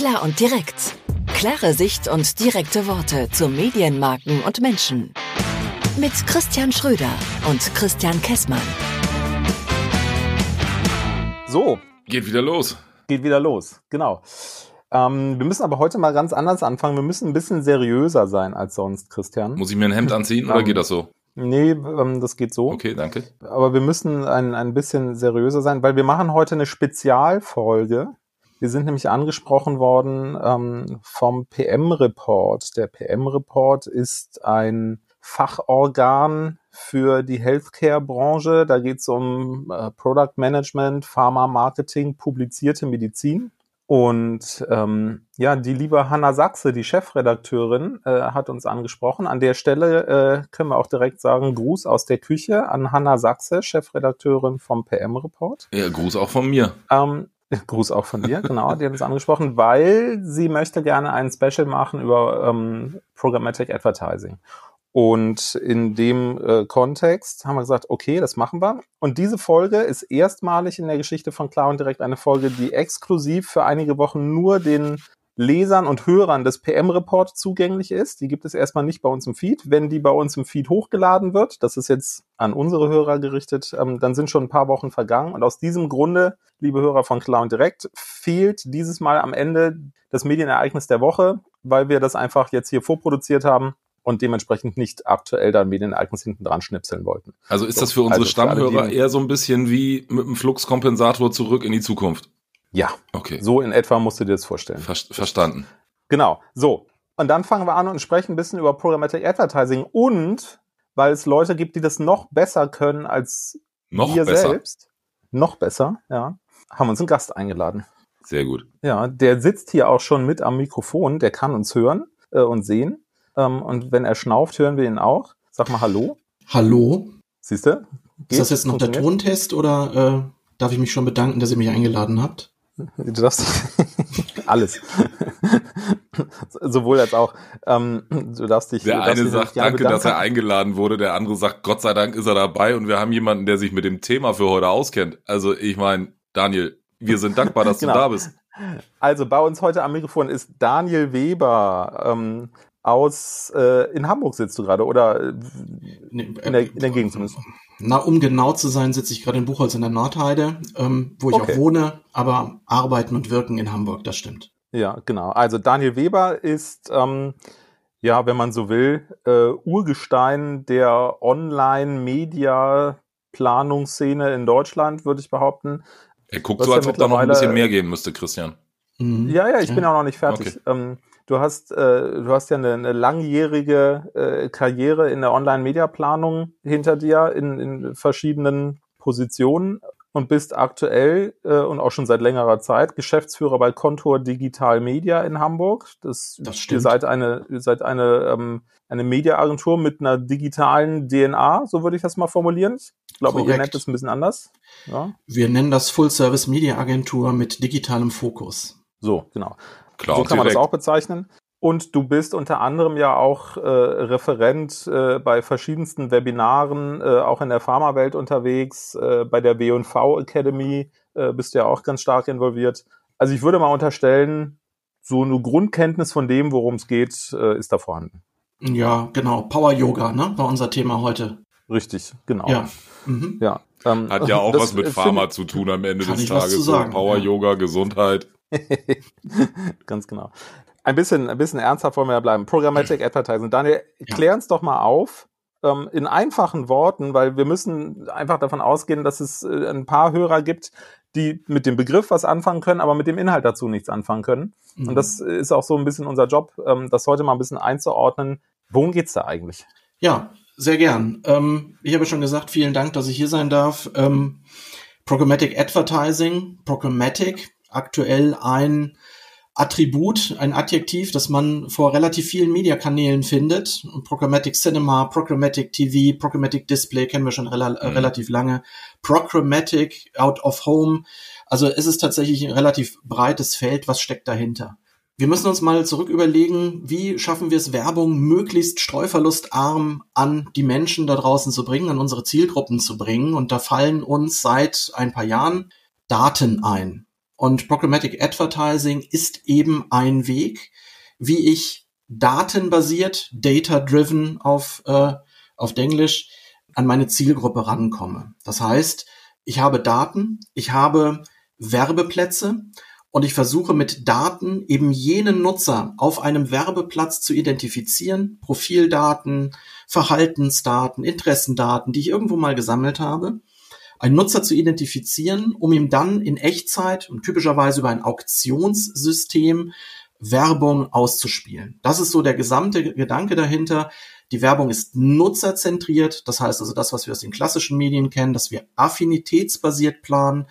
Klar und direkt. Klare Sicht und direkte Worte zu Medienmarken und Menschen. Mit Christian Schröder und Christian Kessmann. So. Geht wieder los. Geht wieder los, genau. Ähm, wir müssen aber heute mal ganz anders anfangen. Wir müssen ein bisschen seriöser sein als sonst, Christian. Muss ich mir ein Hemd anziehen oder Ähm, geht das so? Nee, ähm, das geht so. Okay, danke. Aber wir müssen ein, ein bisschen seriöser sein, weil wir machen heute eine Spezialfolge. Wir sind nämlich angesprochen worden ähm, vom PM-Report. Der PM-Report ist ein Fachorgan für die Healthcare-Branche. Da geht es um äh, Product Management, Pharma-Marketing, publizierte Medizin. Und ähm, ja, die liebe Hanna Sachse, die Chefredakteurin, äh, hat uns angesprochen. An der Stelle äh, können wir auch direkt sagen, Gruß aus der Küche an Hanna Sachse, Chefredakteurin vom PM-Report. Ja, Gruß auch von mir. Ähm, Gruß auch von dir, genau, die hat uns angesprochen, weil sie möchte gerne ein Special machen über ähm, Programmatic Advertising. Und in dem äh, Kontext haben wir gesagt, okay, das machen wir. Und diese Folge ist erstmalig in der Geschichte von Klar und Direkt eine Folge, die exklusiv für einige Wochen nur den Lesern und Hörern des PM-Report zugänglich ist. Die gibt es erstmal nicht bei uns im Feed. Wenn die bei uns im Feed hochgeladen wird, das ist jetzt an unsere Hörer gerichtet, ähm, dann sind schon ein paar Wochen vergangen. Und aus diesem Grunde, liebe Hörer von Klar und Direkt, fehlt dieses Mal am Ende das Medienereignis der Woche, weil wir das einfach jetzt hier vorproduziert haben und dementsprechend nicht aktuell da Medienereignis hinten dran schnipseln wollten. Also ist So, das für unsere also für Stammhörer die- eher so ein bisschen wie mit einem Fluxkompensator zurück in die Zukunft? Ja, Okay, so in etwa musst du dir das vorstellen. Ver verstanden. Genau, so. Und dann fangen wir an und sprechen ein bisschen über Programmatic Advertising und weil es Leute gibt, die das noch besser können als Noch wir besser. selbst, noch besser, ja, haben uns einen Gast eingeladen. Sehr gut. Ja, der sitzt hier auch schon mit am Mikrofon, der kann uns hören äh, und sehen. Ähm, und wenn er schnauft, hören wir ihn auch. Sag mal Hallo. Hallo? Siehst du? Ist das jetzt noch der? Tontest oder äh, darf ich mich schon bedanken, dass ihr mich eingeladen habt? Du darfst alles. Sowohl als auch. Ähm, du darfst dich. Der darfst eine dich sagt Danke, dass er bedanken. eingeladen wurde. Der andere sagt Gott sei Dank ist er dabei und wir haben jemanden, der sich mit dem Thema für heute auskennt. Also ich meine, Daniel, wir sind dankbar, dass Genau. du da bist. Also bei uns heute am Mikrofon ist Daniel Weber ähm, aus äh, in Hamburg sitzt du gerade oder äh, Nee, in der, in der Gegend zumindest. Na, um genau zu sein, sitze ich gerade in Buchholz in der Nordheide, ähm, wo ich Okay. auch wohne, aber arbeiten und wirken in Hamburg, das stimmt. Ja, genau. Also Daniel Weber ist, ähm, ja, wenn man so will, äh, Urgestein der Online-Media-Planungsszene in Deutschland, würde ich behaupten. Er guckt Was so, ja als ob da noch ein bisschen mehr gehen müsste, Christian. Mhm. Ja, ja, ich bin auch noch nicht fertig. Okay. Ähm, du hast, äh, du hast ja eine, eine langjährige äh, Karriere in der Online-Media-Planung hinter dir in, in verschiedenen Positionen und bist aktuell äh, und auch schon seit längerer Zeit Geschäftsführer bei Contour Digital Media in Hamburg. Das, Das Ihr stimmt. seid eine, ihr seid eine, ähm, eine Mediaagentur mit einer digitalen DNA, so würde ich das mal formulieren. Ich glaube, ihr Korrekt. nennt es ein bisschen anders. Ja, Wir nennen das Full Service Media Agentur mit digitalem Fokus. so, genau. Klar, so kann man das direkt. auch bezeichnen. Und du bist unter anderem ja auch äh, Referent äh, bei verschiedensten Webinaren, äh, auch in der Pharmawelt unterwegs, äh, bei der W&V Academy äh, bist du ja auch ganz stark involviert. Also ich würde mal unterstellen, so eine Grundkenntnis von dem, worum es geht, äh, ist da vorhanden. Ja, genau. Power Yoga, ne? War unser Thema heute. Richtig, genau. Ja. Mhm. ja. Ähm, Hat ja auch das, was mit Pharma zu tun am Ende des Tages. So sagen, Power, ja. Yoga, Gesundheit. Ganz genau. Ein bisschen, ein bisschen ernsthaft wollen wir ja bleiben. Programmatic Advertising. Daniel, Ja. klär uns doch mal auf, ähm, in einfachen Worten, weil wir müssen einfach davon ausgehen, dass es äh, ein paar Hörer gibt, die mit dem Begriff was anfangen können, aber mit dem Inhalt dazu nichts anfangen können. Mhm. Und das ist auch so ein bisschen unser Job, ähm, das heute mal ein bisschen einzuordnen. Worum geht's da eigentlich? Ja, sehr gern. Ähm, ich habe schon gesagt, vielen Dank, dass ich hier sein darf. Ähm, Programmatic Advertising, Programmatic, aktuell ein Attribut, ein Adjektiv, das man vor relativ vielen Mediakanälen findet. Programmatic Cinema, Programmatic TV, Programmatic Display kennen wir schon rela äh, Mhm. relativ lange. Programmatic Out of Home. Also es ist tatsächlich ein relativ breites Feld. Was steckt dahinter? Wir müssen uns mal zurück überlegen, wie schaffen wir es, Werbung möglichst streuverlustarm an die Menschen da draußen zu bringen, an unsere Zielgruppen zu bringen. Und da fallen uns seit ein paar Jahren Daten ein. Und Programmatic Advertising ist eben ein Weg, wie ich datenbasiert, data-driven auf, äh, auf Englisch, an meine Zielgruppe rankomme. Das heißt, ich habe Daten, ich habe Werbeplätze und ich versuche mit Daten eben jenen Nutzer auf einem Werbeplatz zu identifizieren, Profildaten, Verhaltensdaten, Interessendaten, die ich irgendwo mal gesammelt habe, einen Nutzer zu identifizieren, um ihm dann in Echtzeit und typischerweise über ein Auktionssystem Werbung auszuspielen. Das ist so der gesamte Gedanke dahinter. Die Werbung ist nutzerzentriert, das heißt also das, was wir aus den klassischen Medien kennen, dass wir affinitätsbasiert planen.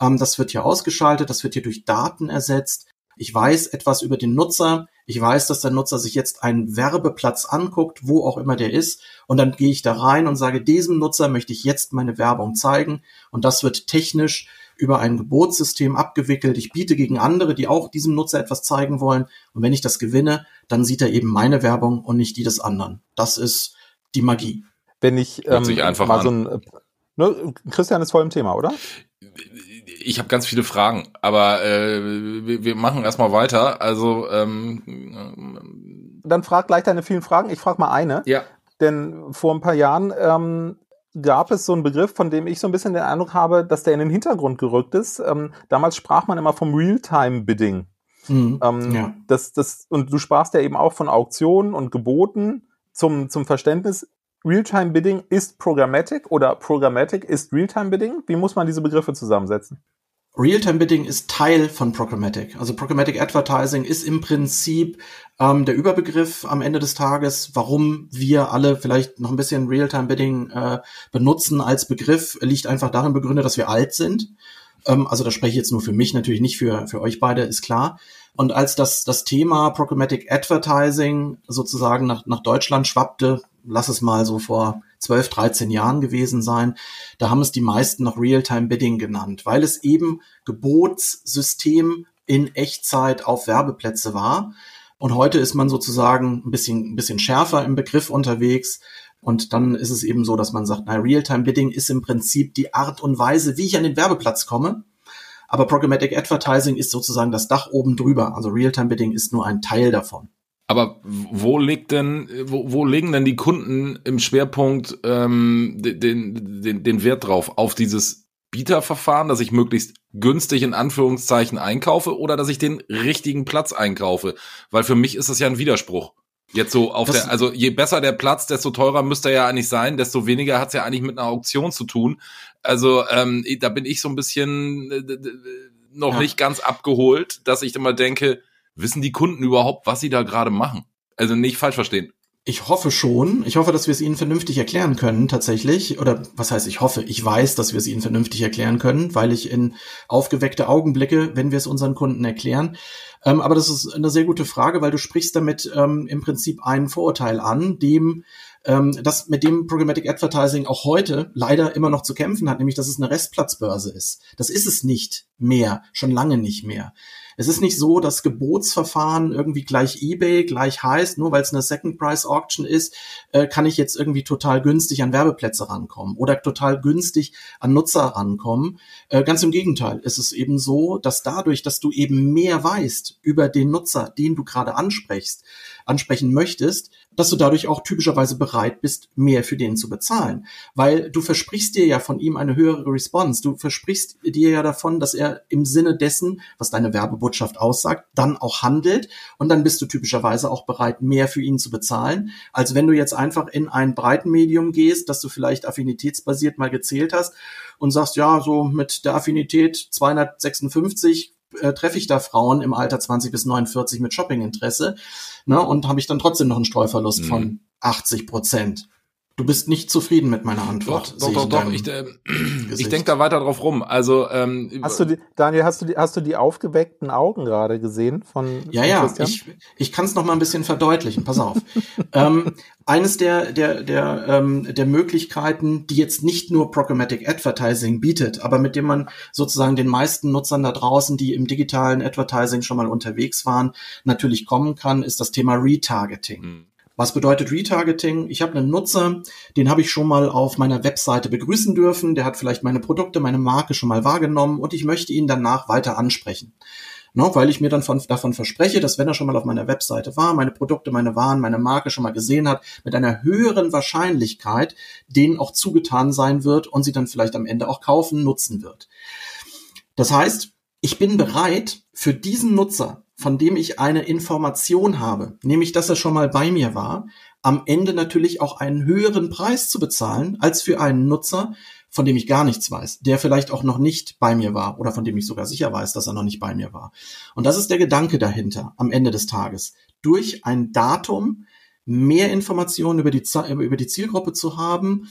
Ähm, das wird hier ausgeschaltet, das wird hier durch Daten ersetzt. Ich weiß etwas über den Nutzer. Ich weiß, dass der Nutzer sich jetzt einen Werbeplatz anguckt, wo auch immer der ist. Und dann gehe ich da rein und sage, diesem Nutzer möchte ich jetzt meine Werbung zeigen. Und das wird technisch über ein Gebotssystem abgewickelt. Ich biete gegen andere, die auch diesem Nutzer etwas zeigen wollen. Und wenn ich das gewinne, dann sieht er eben meine Werbung und nicht die des anderen. Das ist die Magie. Wenn ich ähm, sich einfach mal an. so ein ne, Christian ist voll im Thema, oder? Ich habe ganz viele Fragen, aber äh, wir, wir machen erstmal weiter. Also ähm, dann frag gleich deine vielen Fragen. Ich frage mal eine. Ja. Denn vor ein paar Jahren ähm, gab es so einen Begriff, von dem ich so ein bisschen den Eindruck habe, dass der in den Hintergrund gerückt ist. Ähm, damals sprach man immer vom Realtime-Bidding. Mhm, ähm, ja. das, das, und du sprachst ja eben auch von Auktionen und Geboten zum, zum Verständnis. Realtime-Bidding ist Programmatic oder Programmatic ist Realtime-Bidding? Wie muss man diese Begriffe zusammensetzen? Realtime Bidding ist Teil von Programmatic. Also Programmatic Advertising ist im Prinzip ähm, der Überbegriff am Ende des Tages, warum wir alle vielleicht noch ein bisschen Realtime Bidding äh, benutzen als Begriff, liegt einfach darin begründet, dass wir alt sind. Ähm, also da spreche ich jetzt nur für mich, natürlich nicht für, für euch beide, ist klar. Und als das, das Thema Programmatic Advertising sozusagen nach, nach Deutschland schwappte, lass es mal so vor 12, 13 Jahren gewesen sein. Da haben es die meisten noch Real-Time Bidding genannt, weil es eben Gebotssystem in Echtzeit auf Werbeplätze war. Und heute ist man sozusagen ein bisschen, ein bisschen schärfer im Begriff unterwegs. Und dann ist es eben so, dass man sagt, na, Real-Time Bidding ist im Prinzip die Art und Weise, wie ich an den Werbeplatz komme. Aber Programmatic Advertising ist sozusagen das Dach oben drüber. Also Real-Time Bidding ist nur ein Teil davon. Aber wo liegt denn, wo, wo legen denn die Kunden im Schwerpunkt ähm, den, den, den Wert drauf? Auf dieses Bieterverfahren, dass ich möglichst günstig in Anführungszeichen einkaufe oder dass ich den richtigen Platz einkaufe? Weil für mich ist das ja ein Widerspruch. Jetzt so auf das der, also je besser der Platz, desto teurer müsste er ja eigentlich sein, desto weniger hat es ja eigentlich mit einer Auktion zu tun. Also ähm, da bin ich so ein bisschen äh, noch ja. nicht ganz abgeholt, dass ich immer denke, Wissen die Kunden überhaupt, was sie da gerade machen? Also nicht falsch verstehen. Ich hoffe schon. Ich hoffe, dass wir es ihnen vernünftig erklären können, tatsächlich. Oder was heißt, ich hoffe, ich weiß, dass wir es ihnen vernünftig erklären können, weil ich in aufgeweckte Augenblicke, wenn wir es unseren Kunden erklären. Ähm, aber das ist eine sehr gute Frage, weil du sprichst damit ähm, im Prinzip einen Vorurteil an, dem ähm, das mit dem Programmatic Advertising auch heute leider immer noch zu kämpfen hat, nämlich dass es eine Restplatzbörse ist. Das ist es nicht mehr, schon lange nicht mehr. Es ist nicht so, dass Gebotsverfahren irgendwie gleich eBay gleich heißt, nur weil es eine Second Price Auction ist, äh, kann ich jetzt irgendwie total günstig an Werbeplätze rankommen oder total günstig an Nutzer rankommen. Äh, ganz im Gegenteil, es ist eben so, dass dadurch, dass du eben mehr weißt über den Nutzer, den du gerade ansprichst, ansprechen möchtest, dass du dadurch auch typischerweise bereit bist, mehr für den zu bezahlen. Weil du versprichst dir ja von ihm eine höhere Response. Du versprichst dir ja davon, dass er im Sinne dessen, was deine Werbebotschaft aussagt, dann auch handelt. Und dann bist du typischerweise auch bereit, mehr für ihn zu bezahlen, als wenn du jetzt einfach in ein Breitenmedium gehst, das du vielleicht affinitätsbasiert mal gezählt hast und sagst, ja, so mit der Affinität 256 äh, treffe ich da Frauen im Alter 20 bis 49 mit Shoppinginteresse ne, und habe ich dann trotzdem noch einen Streuverlust mhm. von 80 Prozent. Du bist nicht zufrieden mit meiner Antwort. Doch, doch, doch. Ich, äh, ich denke da weiter drauf rum. Also ähm, hast du die, Daniel, hast du die, hast du die aufgeweckten Augen gerade gesehen von? Ja, ja. Christian? Ich, ich kann es noch mal ein bisschen verdeutlichen. Pass auf. ähm, eines der der der ähm, der Möglichkeiten, die jetzt nicht nur Programmatic Advertising bietet, aber mit dem man sozusagen den meisten Nutzern da draußen, die im digitalen Advertising schon mal unterwegs waren, natürlich kommen kann, ist das Thema Retargeting. Mhm. Was bedeutet Retargeting? Ich habe einen Nutzer, den habe ich schon mal auf meiner Webseite begrüßen dürfen. Der hat vielleicht meine Produkte, meine Marke schon mal wahrgenommen und ich möchte ihn danach weiter ansprechen. No, weil ich mir dann von, davon verspreche, dass wenn er schon mal auf meiner Webseite war, meine Produkte, meine Waren, meine Marke schon mal gesehen hat, mit einer höheren Wahrscheinlichkeit denen auch zugetan sein wird und sie dann vielleicht am Ende auch kaufen, nutzen wird. Das heißt, ich bin bereit, für diesen Nutzer, von dem ich eine Information habe, nämlich dass er schon mal bei mir war, am Ende natürlich auch einen höheren Preis zu bezahlen als für einen Nutzer, von dem ich gar nichts weiß, der vielleicht auch noch nicht bei mir war oder von dem ich sogar sicher weiß, dass er noch nicht bei mir war. Und das ist der Gedanke dahinter am Ende des Tages. Durch ein Datum mehr Informationen über die, über die Zielgruppe zu haben,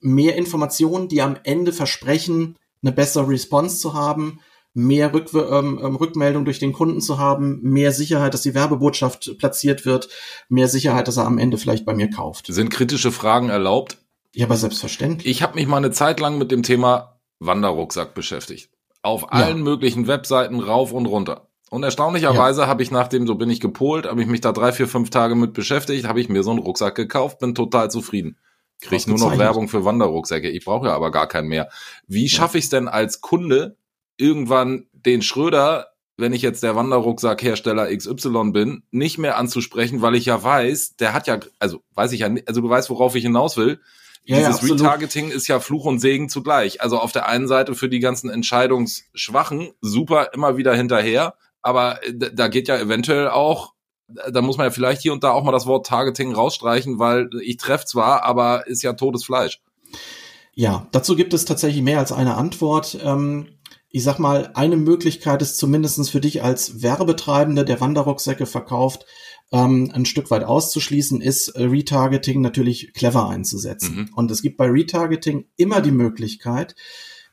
mehr Informationen, die am Ende versprechen, eine bessere Response zu haben, mehr Rück ähm, ähm, Rückmeldung durch den Kunden zu haben, mehr Sicherheit, dass die Werbebotschaft platziert wird, mehr Sicherheit, dass er am Ende vielleicht bei mir kauft. Sind kritische Fragen erlaubt? Ja, aber selbstverständlich. Ich habe mich mal eine Zeit lang mit dem Thema Wanderrucksack beschäftigt. Auf allen ja. möglichen Webseiten rauf und runter. Und erstaunlicherweise ja. habe ich nachdem, so bin ich gepolt, habe ich mich da drei, vier, fünf Tage mit beschäftigt, habe ich mir so einen Rucksack gekauft, bin total zufrieden. Krieg nur noch Werbung für Wanderrucksäcke. Ich brauche ja aber gar keinen mehr. Wie schaffe ich es denn als Kunde, irgendwann den Schröder, wenn ich jetzt der Wanderrucksackhersteller XY bin, nicht mehr anzusprechen, weil ich ja weiß, der hat ja, also weiß ich ja, also du weißt, worauf ich hinaus will. Ja, Dieses ja, Retargeting ist ja Fluch und Segen zugleich. Also auf der einen Seite für die ganzen Entscheidungsschwachen super immer wieder hinterher, aber da geht ja eventuell auch, da muss man ja vielleicht hier und da auch mal das Wort Targeting rausstreichen, weil ich treffe zwar, aber ist ja totes Fleisch. Ja, dazu gibt es tatsächlich mehr als eine Antwort. Ähm, ich sag mal, eine Möglichkeit ist zumindestens für dich als Werbetreibende, der Wanderrucksäcke verkauft, ähm, ein Stück weit auszuschließen, ist äh, Retargeting natürlich clever einzusetzen. Mhm. Und es gibt bei Retargeting immer die Möglichkeit,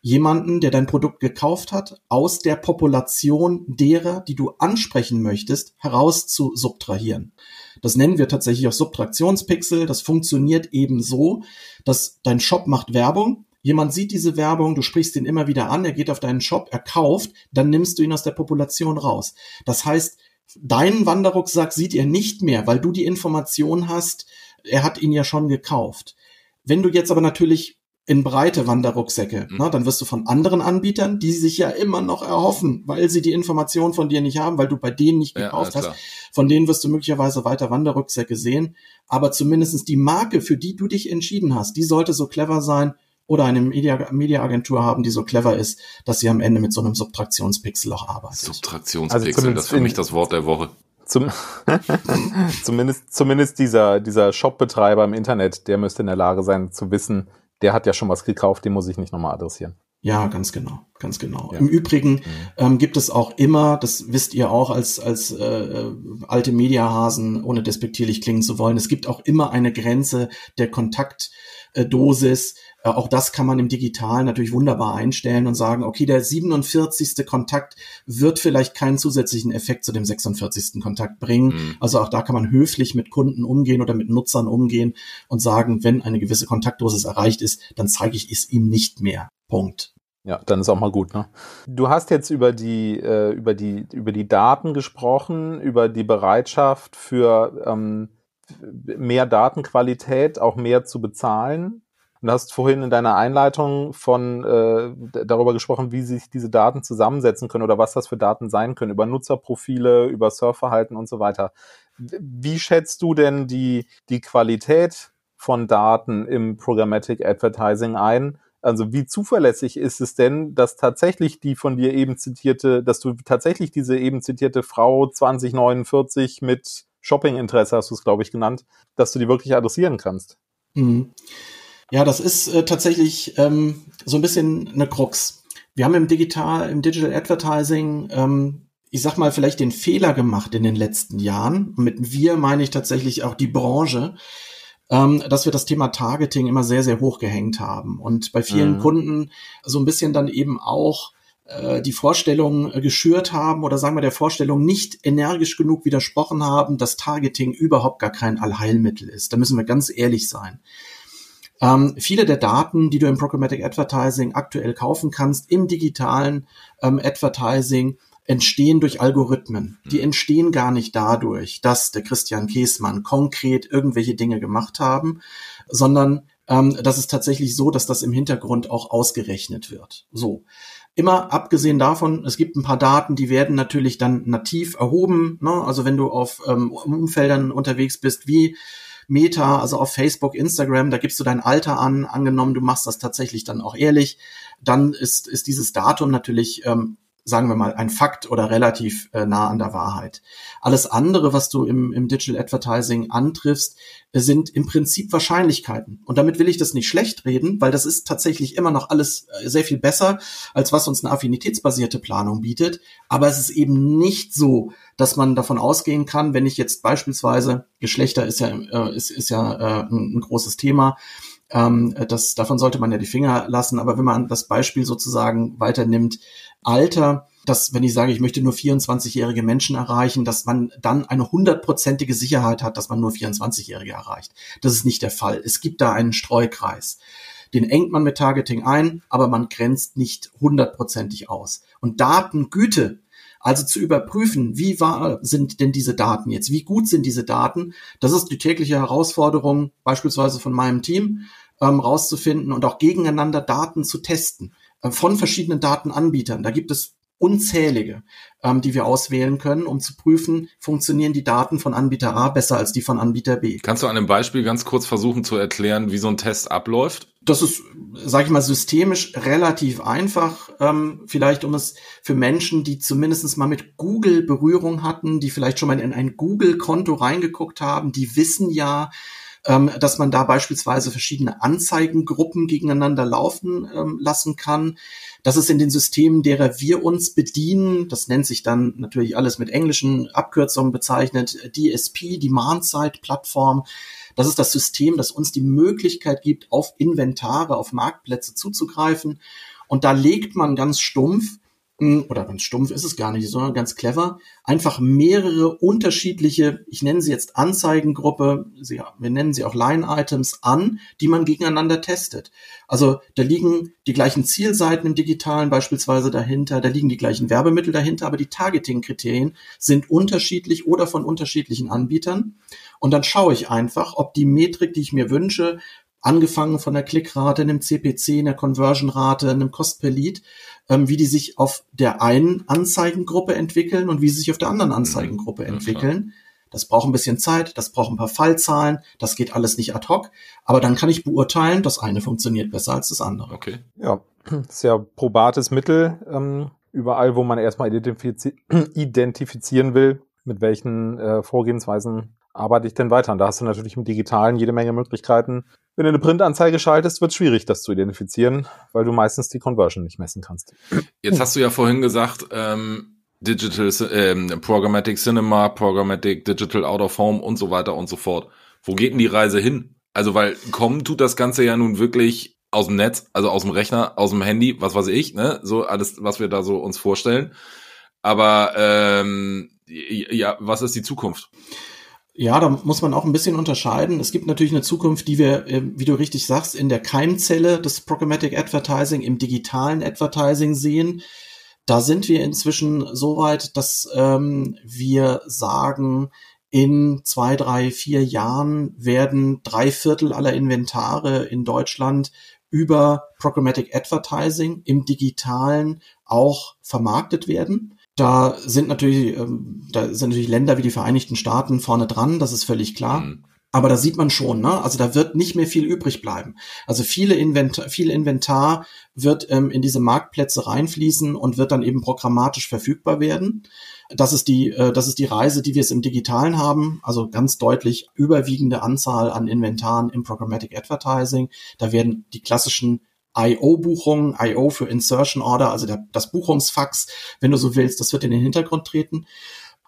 jemanden, der dein Produkt gekauft hat, aus der Population derer, die du ansprechen möchtest, heraus zu subtrahieren. Das nennen wir tatsächlich auch Subtraktionspixel. Das funktioniert eben so, dass dein Shop macht Werbung. Jemand sieht diese Werbung, du sprichst ihn immer wieder an, er geht auf deinen Shop, er kauft, dann nimmst du ihn aus der Population raus. Das heißt, Deinen Wanderrucksack sieht er nicht mehr, weil du die Information hast, er hat ihn ja schon gekauft. Wenn du jetzt aber natürlich in breite Wanderrucksäcke, mhm. na, dann wirst du von anderen Anbietern, die sich ja immer noch erhoffen, weil sie die Information von dir nicht haben, weil du bei denen nicht gekauft ja, hast, von denen wirst du möglicherweise weiter Wanderrucksäcke sehen. Aber zumindestens die Marke, für die du dich entschieden hast, die sollte so clever sein, oder eine Media, Mediaagentur haben, die so clever ist, dass sie am Ende mit so einem Subtraktionspixel auch arbeitet. Subtraktionspixel, also das ist für mich das Wort der Woche. Zum, zumindest, zumindest dieser, dieser Shopbetreiber im Internet, der müsste in der Lage sein zu wissen, der hat ja schon was gekauft, den muss ich nicht nochmal adressieren. Ja, ganz genau, ganz genau. Ja. Im Übrigen mhm. ähm, gibt es auch immer, das wisst ihr auch als als äh, äh, alte Mediahasen, ohne despektierlich klingen zu wollen, es gibt auch immer eine Grenze der Kontaktdosis. Äh, auch das kann man im Digitalen natürlich wunderbar einstellen und sagen, okay, der 47. Kontakt wird vielleicht keinen zusätzlichen Effekt zu dem 46. Kontakt bringen. Mhm. Also auch da kann man höflich mit Kunden umgehen oder mit Nutzern umgehen und sagen, wenn eine gewisse Kontaktdosis erreicht ist, dann zeige ich es ihm nicht mehr. Punkt. Ja, dann ist auch mal gut, ne? Du hast jetzt über die, äh, über die, über die Daten gesprochen, über die Bereitschaft für ähm, mehr Datenqualität, auch mehr zu bezahlen. Und du hast vorhin in deiner Einleitung von äh, darüber gesprochen, wie sich diese Daten zusammensetzen können oder was das für Daten sein können, über Nutzerprofile, über Surfverhalten und so weiter. Wie schätzt du denn die, die Qualität von Daten im Programmatic Advertising ein? Also wie zuverlässig ist es denn, dass tatsächlich die von dir eben zitierte, dass du tatsächlich diese eben zitierte Frau 2049 mit Shoppinginteresse, hast du es, glaube ich, genannt, dass du die wirklich adressieren kannst? Mhm. Ja, das ist äh, tatsächlich ähm, so ein bisschen eine Krux. Wir haben im Digital, im Digital Advertising, ähm, ich sag mal, vielleicht den Fehler gemacht in den letzten Jahren. Mit wir meine ich tatsächlich auch die Branche, ähm, dass wir das Thema Targeting immer sehr, sehr hoch gehängt haben und bei vielen mhm. Kunden so ein bisschen dann eben auch äh, die Vorstellung äh, geschürt haben oder sagen wir der Vorstellung nicht energisch genug widersprochen haben, dass Targeting überhaupt gar kein Allheilmittel ist. Da müssen wir ganz ehrlich sein. Ähm, viele der Daten, die du im Programmatic Advertising aktuell kaufen kannst, im digitalen ähm, Advertising, entstehen durch Algorithmen. Die hm. entstehen gar nicht dadurch, dass der Christian Käßmann konkret irgendwelche Dinge gemacht haben, sondern ähm, das ist tatsächlich so, dass das im Hintergrund auch ausgerechnet wird. So. Immer abgesehen davon, es gibt ein paar Daten, die werden natürlich dann nativ erhoben. Ne? Also wenn du auf ähm, Umfeldern unterwegs bist, wie Meta, also auf Facebook, Instagram, da gibst du dein Alter an, angenommen, du machst das tatsächlich dann auch ehrlich, dann ist, ist dieses Datum natürlich ähm, sagen wir mal, ein Fakt oder relativ äh, nah an der Wahrheit. Alles andere, was du im, im Digital Advertising antriffst, äh, sind im Prinzip Wahrscheinlichkeiten. Und damit will ich das nicht schlecht reden, weil das ist tatsächlich immer noch alles äh, sehr viel besser, als was uns eine affinitätsbasierte Planung bietet. Aber es ist eben nicht so, dass man davon ausgehen kann, wenn ich jetzt beispielsweise, Geschlechter ist ja, äh, ist, ist ja äh, ein, ein großes Thema, ähm, das, davon sollte man ja die Finger lassen. Aber wenn man das Beispiel sozusagen weiternimmt, Alter, dass wenn ich sage, ich möchte nur 24-jährige Menschen erreichen, dass man dann eine hundertprozentige Sicherheit hat, dass man nur 24-Jährige erreicht. Das ist nicht der Fall. Es gibt da einen Streukreis. Den engt man mit Targeting ein, aber man grenzt nicht hundertprozentig aus. Und Datengüte, also zu überprüfen, wie wahr sind denn diese Daten jetzt, wie gut sind diese Daten, das ist die tägliche Herausforderung beispielsweise von meinem Team, ähm, rauszufinden und auch gegeneinander Daten zu testen. Äh, von verschiedenen Datenanbietern. Da gibt es unzählige, ähm, die wir auswählen können, um zu prüfen, funktionieren die Daten von Anbieter A besser als die von Anbieter B. Kannst du an einem Beispiel ganz kurz versuchen zu erklären, wie so ein Test abläuft? Das ist, sage ich mal, systemisch relativ einfach. Ähm, vielleicht um es für Menschen, die zumindest mal mit Google Berührung hatten, die vielleicht schon mal in ein Google-Konto reingeguckt haben, die wissen ja, ähm, dass man da beispielsweise verschiedene Anzeigengruppen gegeneinander laufen ähm, lassen kann. Das ist in den Systemen, derer wir uns bedienen, das nennt sich dann natürlich alles mit englischen Abkürzungen bezeichnet, DSP, Demand-Side-Plattform. Das ist das System, das uns die Möglichkeit gibt, auf Inventare, auf Marktplätze zuzugreifen. Und da legt man ganz stumpf oder ganz stumpf ist es gar nicht, sondern ganz clever, einfach mehrere unterschiedliche, ich nenne sie jetzt Anzeigengruppe, wir nennen sie auch Line-Items an, die man gegeneinander testet. Also da liegen die gleichen Zielseiten im digitalen beispielsweise dahinter, da liegen die gleichen Werbemittel dahinter, aber die Targeting-Kriterien sind unterschiedlich oder von unterschiedlichen Anbietern. Und dann schaue ich einfach, ob die Metrik, die ich mir wünsche, angefangen von der Klickrate, einem CPC, einer Conversion-Rate, einem Cost per Lead, ähm, wie die sich auf der einen Anzeigengruppe entwickeln und wie sie sich auf der anderen Anzeigengruppe mhm. entwickeln. Das braucht ein bisschen Zeit, das braucht ein paar Fallzahlen, das geht alles nicht ad hoc, aber dann kann ich beurteilen, das eine funktioniert besser als das andere. Okay. Ja, ja probates Mittel, ähm, überall, wo man erstmal identifizi identifizieren will, mit welchen äh, Vorgehensweisen arbeite ich denn weiter? Und da hast du natürlich im Digitalen jede Menge Möglichkeiten. Wenn du eine Printanzeige schaltest, wird es schwierig, das zu identifizieren, weil du meistens die Conversion nicht messen kannst. Jetzt hast du ja vorhin gesagt, ähm, Digital, ähm, Programmatic Cinema, Programmatic Digital Out of Home und so weiter und so fort. Wo geht denn die Reise hin? Also, weil kommen tut das Ganze ja nun wirklich aus dem Netz, also aus dem Rechner, aus dem Handy, was weiß ich, ne? So alles, was wir da so uns vorstellen. Aber ähm, ja, was ist die Zukunft? Ja, da muss man auch ein bisschen unterscheiden. Es gibt natürlich eine Zukunft, die wir, äh, wie du richtig sagst, in der Keimzelle des Programmatic Advertising, im digitalen Advertising sehen. Da sind wir inzwischen so weit, dass ähm, wir sagen, in zwei, drei, vier Jahren werden drei Viertel aller Inventare in Deutschland über Programmatic Advertising im digitalen auch vermarktet werden. Da sind natürlich, ähm, da sind natürlich Länder wie die Vereinigten Staaten vorne dran, das ist völlig klar. Mhm. Aber da sieht man schon, ne? Also da wird nicht mehr viel übrig bleiben. Also viele Inventar, viel Inventar wird ähm, in diese Marktplätze reinfließen und wird dann eben programmatisch verfügbar werden. Das ist die, äh, das ist die Reise, die wir es im Digitalen haben. Also ganz deutlich überwiegende Anzahl an Inventaren im Programmatic Advertising. Da werden die klassischen IO-Buchungen, IO für Insertion Order, also der, das Buchungsfax, wenn du so willst, das wird in den Hintergrund treten.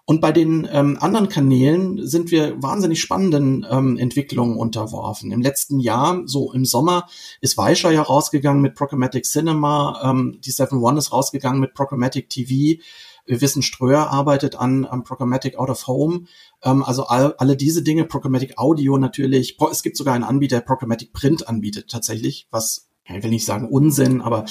Und bei den ähm, anderen Kanälen sind wir wahnsinnig spannenden ähm, Entwicklungen unterworfen. Im letzten Jahr, so im Sommer, ist Weischer ja rausgegangen mit Programmatic Cinema, ähm, die 7 One ist rausgegangen mit Programmatic TV. Wir wissen, Ströer arbeitet an, an Programmatic Out of Home. Ähm, also all, alle diese Dinge, Programmatic Audio natürlich. Es gibt sogar einen Anbieter, der Programmatic Print anbietet tatsächlich, was ich will nicht sagen Unsinn, aber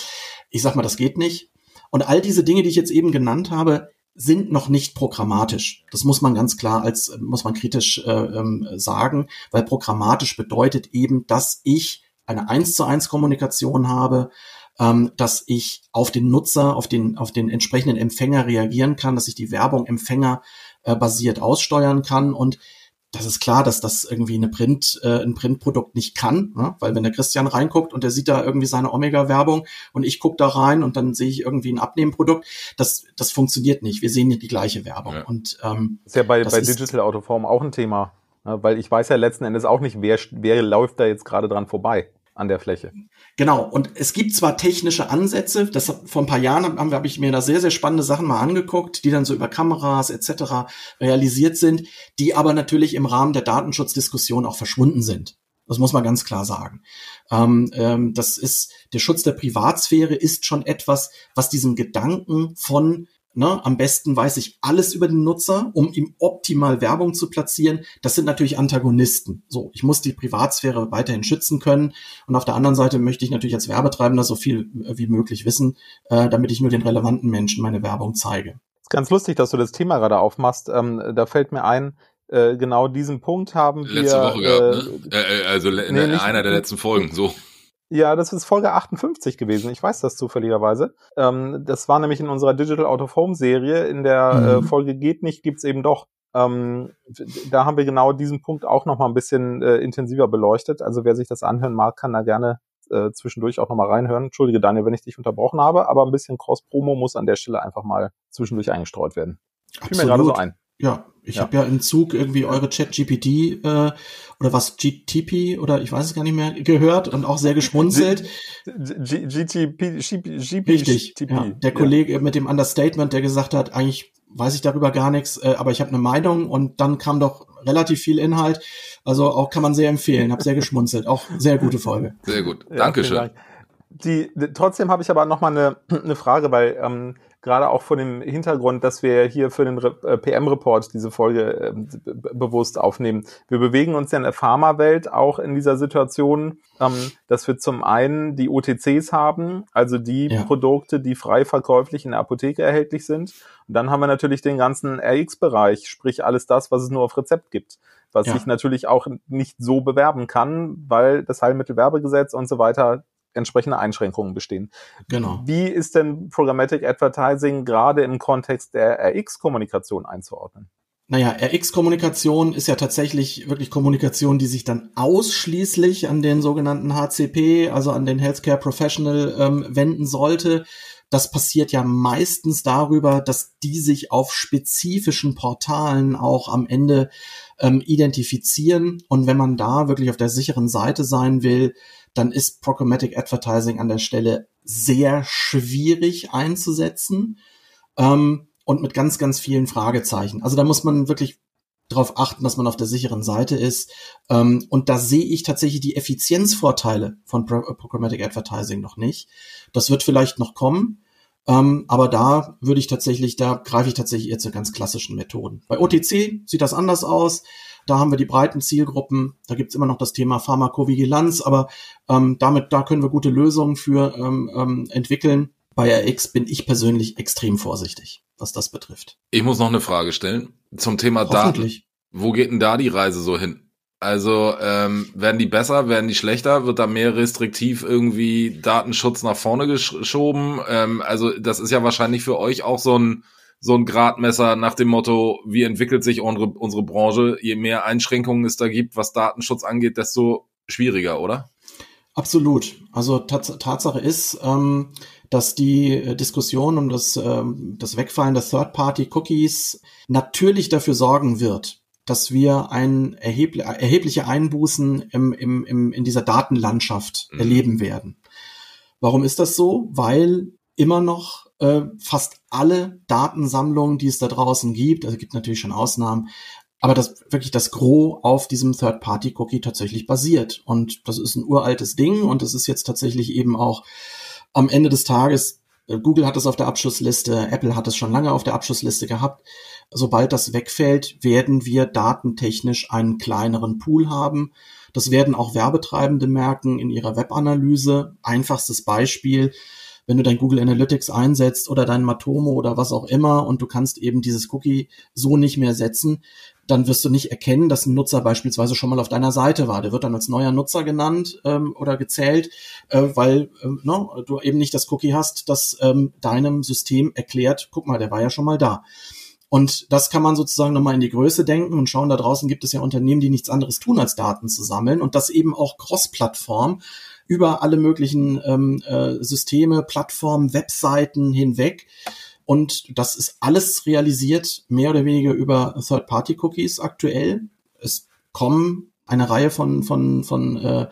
ich sag mal, das geht nicht. Und all diese Dinge, die ich jetzt eben genannt habe, sind noch nicht programmatisch. Das muss man ganz klar als, muss man kritisch äh, ähm, sagen, weil programmatisch bedeutet eben, dass ich eine eins zu eins Kommunikation habe, ähm, dass ich auf den Nutzer, auf den, auf den entsprechenden Empfänger reagieren kann, dass ich die Werbung Empfänger äh, basiert aussteuern kann und das ist klar, dass das irgendwie eine Print, äh, ein Printprodukt nicht kann, ne? weil wenn der Christian reinguckt und der sieht da irgendwie seine Omega-Werbung und ich gucke da rein und dann sehe ich irgendwie ein Abnehmprodukt, das, das funktioniert nicht. Wir sehen ja die gleiche Werbung. Ja. Und, ähm, ist ja bei, bei Digital Autoform auch ein Thema, ne? weil ich weiß ja letzten Endes auch nicht, wer, wer läuft da jetzt gerade dran vorbei an der Fläche. Genau. Und es gibt zwar technische Ansätze, das vor ein paar Jahren haben, habe ich mir da sehr, sehr spannende Sachen mal angeguckt, die dann so über Kameras etc. realisiert sind, die aber natürlich im Rahmen der Datenschutzdiskussion auch verschwunden sind. Das muss man ganz klar sagen. Ähm, ähm, das ist der Schutz der Privatsphäre ist schon etwas, was diesen Gedanken von Ne, am besten weiß ich alles über den Nutzer, um ihm optimal Werbung zu platzieren. Das sind natürlich Antagonisten. So, ich muss die Privatsphäre weiterhin schützen können. Und auf der anderen Seite möchte ich natürlich als Werbetreibender so viel äh, wie möglich wissen, äh, damit ich nur den relevanten Menschen meine Werbung zeige. ist ganz lustig, dass du das Thema gerade aufmachst. Ähm, da fällt mir ein, äh, genau diesen Punkt haben Letzte wir. Letzte Woche gehabt, ne? Äh, äh also nee, in einer der letzten Folgen, so. Ja, das ist Folge 58 gewesen. Ich weiß das zufälligerweise. Ähm, das war nämlich in unserer Digital Out of Home Serie. In der mhm. äh, Folge geht nicht, gibt's eben doch. Ähm, da haben wir genau diesen Punkt auch noch mal ein bisschen äh, intensiver beleuchtet. Also wer sich das anhören mag, kann da gerne äh, zwischendurch auch noch mal reinhören. Entschuldige Daniel, wenn ich dich unterbrochen habe, aber ein bisschen Cross-Promo muss an der Stelle einfach mal zwischendurch eingestreut werden. Fiel mir gerade so ein. Ja, ich ja. habe ja im Zug irgendwie eure Chat-GPT äh, oder was GTP oder ich weiß es gar nicht mehr gehört und auch sehr geschmunzelt. GTP, Richtig. Ja. Der Kollege mit dem Understatement, der gesagt hat, eigentlich weiß ich darüber gar nichts, äh, aber ich habe eine Meinung und dann kam doch relativ viel Inhalt. Also auch kann man sehr empfehlen. Habe sehr geschmunzelt. Auch sehr gute Folge. Sehr gut. Dankeschön. Dank. Die, trotzdem habe ich aber noch mal eine, eine Frage, weil ähm, gerade auch vor dem Hintergrund, dass wir hier für den äh, PM-Report diese Folge äh, bewusst aufnehmen. Wir bewegen uns ja in der Pharmawelt auch in dieser Situation, ähm, dass wir zum einen die OTCs haben, also die ja. Produkte, die frei verkäuflich in der Apotheke erhältlich sind. Und dann haben wir natürlich den ganzen RX-Bereich, sprich alles das, was es nur auf Rezept gibt was ja. sich natürlich auch nicht so bewerben kann, weil das Heilmittelwerbegesetz und so weiter entsprechende Einschränkungen bestehen. Genau. Wie ist denn Programmatic Advertising gerade im Kontext der RX-Kommunikation einzuordnen? Naja, RX-Kommunikation ist ja tatsächlich wirklich Kommunikation, die sich dann ausschließlich an den sogenannten HCP, also an den Healthcare Professional, ähm, wenden sollte. Das passiert ja meistens darüber, dass die sich auf spezifischen Portalen auch am Ende ähm, identifizieren. Und wenn man da wirklich auf der sicheren Seite sein will, dann ist Programmatic Advertising an der Stelle sehr schwierig einzusetzen ähm, und mit ganz, ganz vielen Fragezeichen. Also da muss man wirklich darauf achten, dass man auf der sicheren Seite ist. Ähm, und da sehe ich tatsächlich die Effizienzvorteile von Pro Programmatic Advertising noch nicht. Das wird vielleicht noch kommen. Ähm, aber da würde ich tatsächlich, da greife ich tatsächlich eher zu ganz klassischen Methoden. Bei OTC sieht das anders aus. Da haben wir die breiten Zielgruppen. Da gibt's immer noch das Thema Pharmakovigilanz, aber ähm, damit, da können wir gute Lösungen für ähm, ähm, entwickeln. Bei RX bin ich persönlich extrem vorsichtig, was das betrifft. Ich muss noch eine Frage stellen zum Thema Daten. Wo geht denn da die Reise so hin? Also ähm, werden die besser, werden die schlechter? Wird da mehr restriktiv irgendwie Datenschutz nach vorne geschoben? Ähm, also das ist ja wahrscheinlich für euch auch so ein so ein Gradmesser nach dem Motto, wie entwickelt sich unsere, unsere Branche? Je mehr Einschränkungen es da gibt, was Datenschutz angeht, desto schwieriger, oder? Absolut. Also tats Tatsache ist, ähm, dass die äh, Diskussion um das, ähm, das Wegfallen der Third-Party-Cookies natürlich dafür sorgen wird, dass wir ein erhebl erhebliche Einbußen im, im, im, in dieser Datenlandschaft mhm. erleben werden. Warum ist das so? Weil immer noch äh, fast alle Datensammlungen, die es da draußen gibt, also gibt natürlich schon Ausnahmen, aber das wirklich das Gros auf diesem Third-Party-Cookie tatsächlich basiert. Und das ist ein uraltes Ding und das ist jetzt tatsächlich eben auch am Ende des Tages, äh, Google hat es auf der Abschlussliste, Apple hat es schon lange auf der Abschlussliste gehabt. Sobald das wegfällt, werden wir datentechnisch einen kleineren Pool haben. Das werden auch Werbetreibende merken in ihrer Webanalyse. Einfachstes Beispiel wenn du dein Google Analytics einsetzt oder dein Matomo oder was auch immer und du kannst eben dieses Cookie so nicht mehr setzen, dann wirst du nicht erkennen, dass ein Nutzer beispielsweise schon mal auf deiner Seite war. Der wird dann als neuer Nutzer genannt ähm, oder gezählt, äh, weil ähm, no, ne, du eben nicht das Cookie hast, das ähm, deinem System erklärt, guck mal, der war ja schon mal da. Und das kann man sozusagen nochmal in die Größe denken und schauen, da draußen gibt es ja Unternehmen, die nichts anderes tun, als Daten zu sammeln und das eben auch cross-Plattform über alle möglichen ähm, äh, Systeme, Plattformen, Webseiten hinweg. Und das ist alles realisiert mehr oder weniger über Third-Party-Cookies aktuell. Es kommen eine Reihe von, von, von, äh,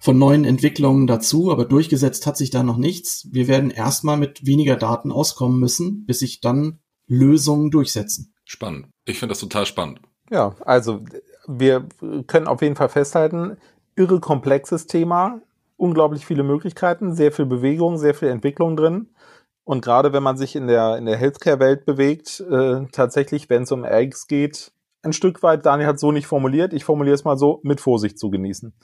von neuen Entwicklungen dazu, aber durchgesetzt hat sich da noch nichts. Wir werden erstmal mit weniger Daten auskommen müssen, bis sich dann Lösungen durchsetzen. Spannend. Ich finde das total spannend. Ja, also wir können auf jeden Fall festhalten, irre komplexes Thema, unglaublich viele Möglichkeiten, sehr viel Bewegung, sehr viel Entwicklung drin. Und gerade wenn man sich in der, in der Healthcare-Welt bewegt, äh, tatsächlich, wenn es um Eggs geht, ein Stück weit, Daniel hat so nicht formuliert, ich formuliere es mal so, mit Vorsicht zu genießen.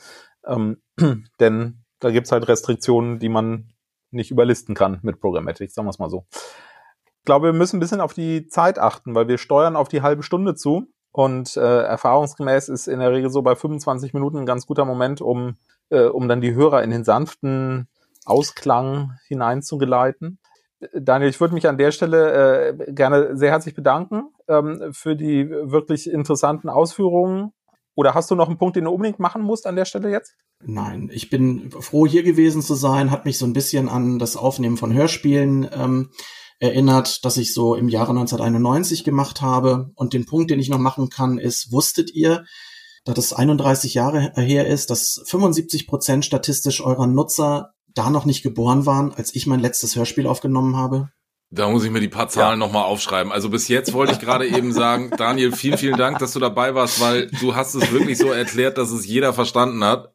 Ähm, denn da gibt's halt Restriktionen, die man nicht überlisten kann mit Programmatic, sagen wir es mal so. Ich glaube, wir müssen ein bisschen auf die Zeit achten, weil wir steuern auf die halbe Stunde zu. Und äh, erfahrungsgemäß ist in der Regel so bei 25 Minuten ein ganz guter Moment, um, äh, um dann die Hörer in den sanften Ausklang hineinzugeleiten. Daniel, ich würde mich an der Stelle äh, gerne sehr herzlich bedanken ähm, für die wirklich interessanten Ausführungen. Oder hast du noch einen Punkt, den du unbedingt machen musst an der Stelle jetzt? Nein, ich bin froh, hier gewesen zu sein, hat mich so ein bisschen an das Aufnehmen von Hörspielen ähm, erinnert, dass ich so im Jahre 1991 gemacht habe. Und den Punkt, den ich noch machen kann, ist, wusstet ihr, da das 31 Jahre her ist, dass 75 Prozent statistisch eurer Nutzer da noch nicht geboren waren, als ich mein letztes Hörspiel aufgenommen habe? Da muss ich mir die paar Zahlen ja. nochmal aufschreiben. Also bis jetzt wollte ich gerade eben sagen, Daniel, vielen, vielen Dank, dass du dabei warst, weil du hast es wirklich so erklärt, dass es jeder verstanden hat.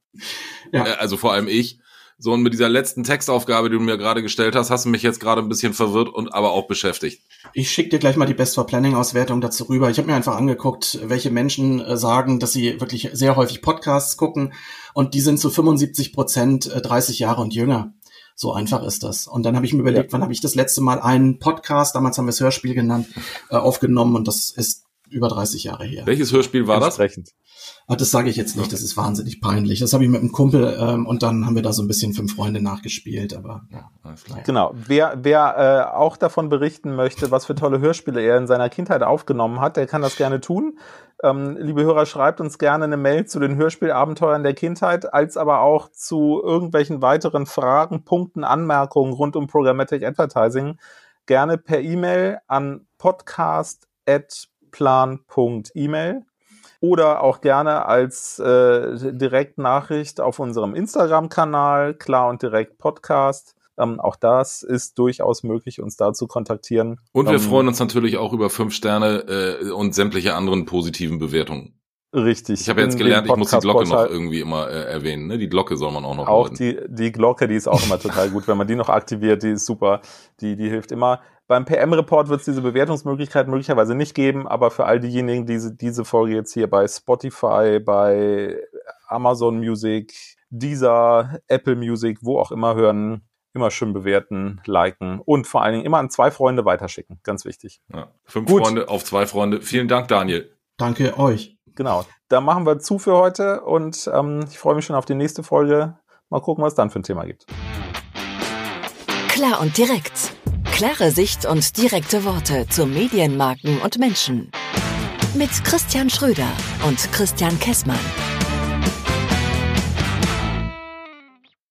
Ja. Äh, also vor allem ich. So, und mit dieser letzten Textaufgabe, die du mir gerade gestellt hast, hast du mich jetzt gerade ein bisschen verwirrt und aber auch beschäftigt. Ich schicke dir gleich mal die Best for Planning Auswertung dazu rüber. Ich habe mir einfach angeguckt, welche Menschen äh, sagen, dass sie wirklich sehr häufig Podcasts gucken und die sind zu 75 Prozent 30 äh, Jahre und jünger. So einfach ist das. Und dann habe ich mir überlegt, ja. wann habe ich das letzte Mal einen Podcast, damals haben wir es Hörspiel genannt, äh, aufgenommen und das ist über 30 Jahre her. Welches Hörspiel war das? Ah, das sage ich jetzt nicht, das ist wahnsinnig peinlich. Das habe ich mit einem Kumpel ähm, und dann haben wir da so ein bisschen fünf Freunde nachgespielt, aber ja. Genau. Wer, wer äh, auch davon berichten möchte, was für tolle Hörspiele er in seiner Kindheit aufgenommen hat, der kann das gerne tun. Ähm, liebe Hörer, schreibt uns gerne eine Mail zu den Hörspielabenteuern der Kindheit, als aber auch zu irgendwelchen weiteren Fragen, Punkten, Anmerkungen rund um Programmatic Advertising. Gerne per E-Mail an podcast.plan.email oder auch gerne als äh, Direktnachricht auf unserem Instagram-Kanal, klar und direkt Podcast. Ähm, auch das ist durchaus möglich, uns da zu kontaktieren. Und wir ähm, freuen uns natürlich auch über fünf Sterne äh, und sämtliche anderen positiven Bewertungen. Richtig. Ich habe jetzt gelernt, ich muss die Glocke noch irgendwie immer äh, erwähnen. Ne? Die Glocke soll man auch noch Auch die, die Glocke, die ist auch immer total gut. Wenn man die noch aktiviert, die ist super. Die, die hilft immer. Beim PM-Report wird es diese Bewertungsmöglichkeit möglicherweise nicht geben, aber für all diejenigen, die diese Folge jetzt hier bei Spotify, bei Amazon Music, Deezer, Apple Music, wo auch immer hören, immer schön bewerten, liken und vor allen Dingen immer an zwei Freunde weiterschicken. Ganz wichtig. Ja, fünf Gut. Freunde auf zwei Freunde. Vielen Dank, Daniel. Danke euch. Genau. Da machen wir zu für heute und ähm, ich freue mich schon auf die nächste Folge. Mal gucken, was es dann für ein Thema gibt. Klar und direkt. Klare Sicht und direkte Worte zu Medienmarken und Menschen. Mit Christian Schröder und Christian Kessmann.